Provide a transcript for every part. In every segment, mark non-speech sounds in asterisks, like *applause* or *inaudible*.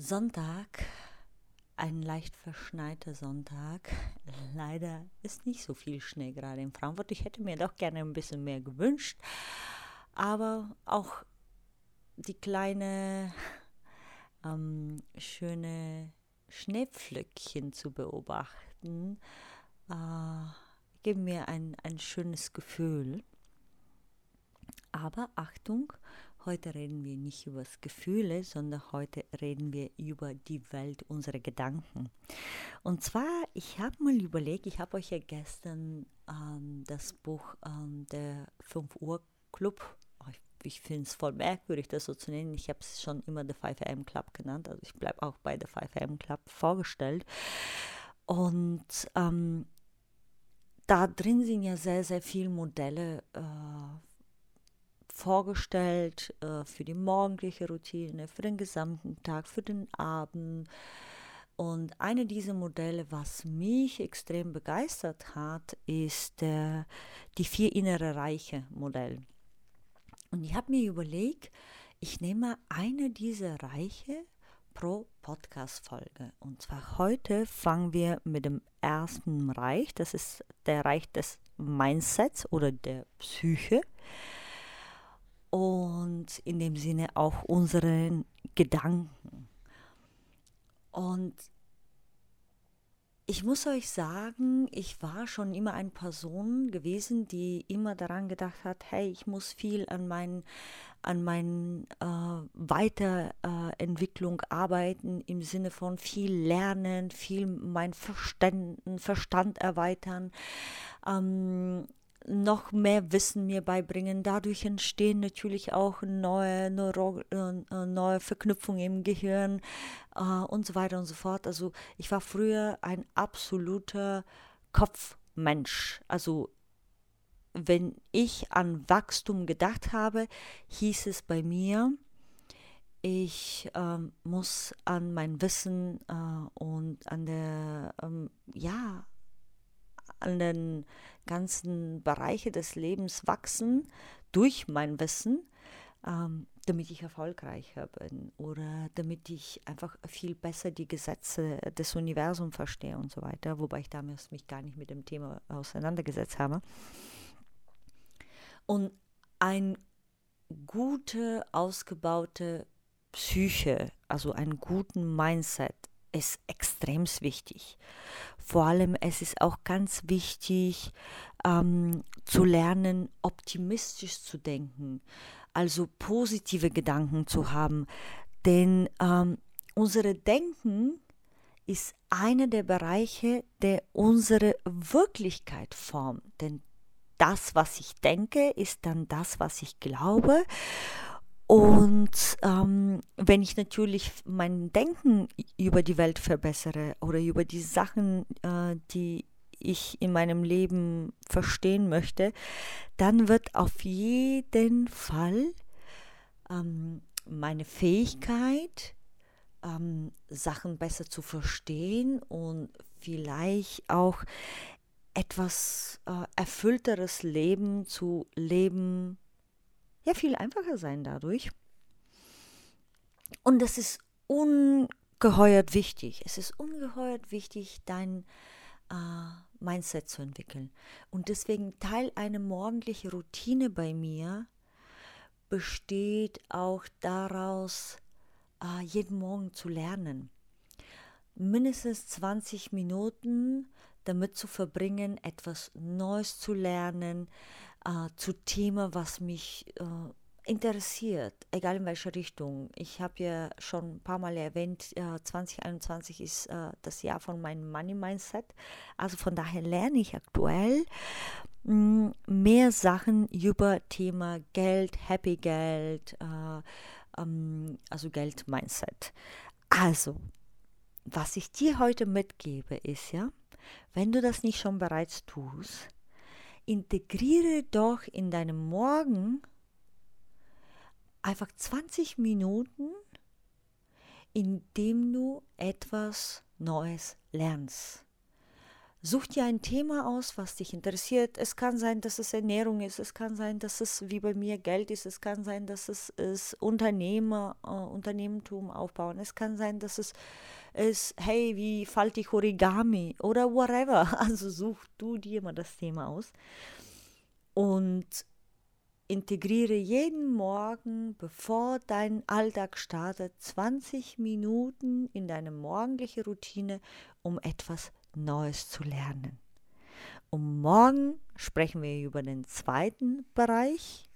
Sonntag. Ein leicht verschneiter Sonntag. Leider ist nicht so viel Schnee gerade in Frankfurt. Ich hätte mir doch gerne ein bisschen mehr gewünscht. Aber auch die kleine ähm, schöne Schneepflöckchen zu beobachten, äh, geben mir ein, ein schönes Gefühl. Aber Achtung, heute reden wir nicht über das Gefühle, sondern heute reden wir über die Welt unserer Gedanken. Und zwar, ich habe mal überlegt, ich habe euch ja gestern ähm, das Buch ähm, der 5 Uhr Club, oh, ich, ich finde es voll merkwürdig, das so zu nennen. Ich habe es schon immer der 5 AM Club genannt, also ich bleibe auch bei der 5 AM Club vorgestellt. Und ähm, da drin sind ja sehr, sehr viele Modelle äh, vorgestellt äh, für die morgendliche Routine, für den gesamten Tag, für den Abend. Und eine dieser Modelle, was mich extrem begeistert hat, ist der, die vier innere Reiche Modell. Und ich habe mir überlegt, ich nehme eine dieser Reiche pro Podcast-Folge. Und zwar heute fangen wir mit dem ersten Reich. Das ist der Reich des Mindsets oder der Psyche und in dem Sinne auch unseren Gedanken. Und ich muss euch sagen, ich war schon immer eine Person gewesen, die immer daran gedacht hat, hey, ich muss viel an meinen an meinen äh, Weiterentwicklung arbeiten im Sinne von viel lernen, viel mein Verstand, Verstand erweitern, ähm, noch mehr Wissen mir beibringen. Dadurch entstehen natürlich auch neue, Neuro, äh, neue Verknüpfungen im Gehirn äh, und so weiter und so fort. Also ich war früher ein absoluter Kopfmensch. Also wenn ich an Wachstum gedacht habe, hieß es bei mir, ich ähm, muss an mein Wissen äh, und an der, ähm, ja, an den ganzen Bereiche des Lebens wachsen durch mein Wissen, ähm, damit ich erfolgreicher bin oder damit ich einfach viel besser die Gesetze des Universums verstehe und so weiter, wobei ich damals mich gar nicht mit dem Thema auseinandergesetzt habe. Und ein gute, ausgebaute Psyche, also einen guten Mindset, ist extrem wichtig. Vor allem es ist auch ganz wichtig ähm, zu lernen, optimistisch zu denken, also positive Gedanken zu haben. Denn ähm, unsere Denken ist einer der Bereiche, der unsere Wirklichkeit formt. Denn das, was ich denke, ist dann das, was ich glaube. Und ähm, wenn ich natürlich mein Denken über die Welt verbessere oder über die Sachen, äh, die ich in meinem Leben verstehen möchte, dann wird auf jeden Fall ähm, meine Fähigkeit, ähm, Sachen besser zu verstehen und vielleicht auch etwas äh, erfüllteres Leben zu leben, ja viel einfacher sein dadurch. Und das ist ungeheuert wichtig. Es ist ungeheuert wichtig, dein äh, Mindset zu entwickeln. Und deswegen Teil einer morgendlichen Routine bei mir besteht auch daraus, äh, jeden Morgen zu lernen. Mindestens 20 Minuten damit zu verbringen, etwas Neues zu lernen, äh, zu Thema, was mich äh, interessiert, egal in welche Richtung. Ich habe ja schon ein paar Mal erwähnt, äh, 2021 ist äh, das Jahr von meinem Money Mindset. Also von daher lerne ich aktuell mm, mehr Sachen über Thema Geld, Happy Geld, äh, ähm, also Geld Mindset. Also, was ich dir heute mitgebe, ist ja, wenn du das nicht schon bereits tust, integriere doch in deinem Morgen einfach 20 Minuten, indem du etwas Neues lernst. Such dir ein Thema aus, was dich interessiert. Es kann sein, dass es Ernährung ist, es kann sein, dass es wie bei mir Geld ist, es kann sein, dass es ist Unternehmer, äh, Unternehmertum aufbauen, es kann sein, dass es ist, hey, wie falte ich Origami oder whatever. *laughs* Also such du dir mal das Thema aus und integriere jeden Morgen, bevor dein Alltag startet, 20 Minuten in deine morgendliche Routine, um etwas Neues zu lernen. Und morgen sprechen wir über den zweiten Bereich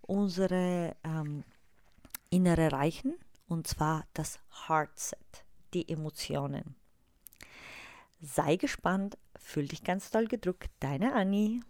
unserer ähm, innere Reichen, und zwar das Heartset, die Emotionen. Sei gespannt, fühl dich ganz doll gedrückt, deine Annie.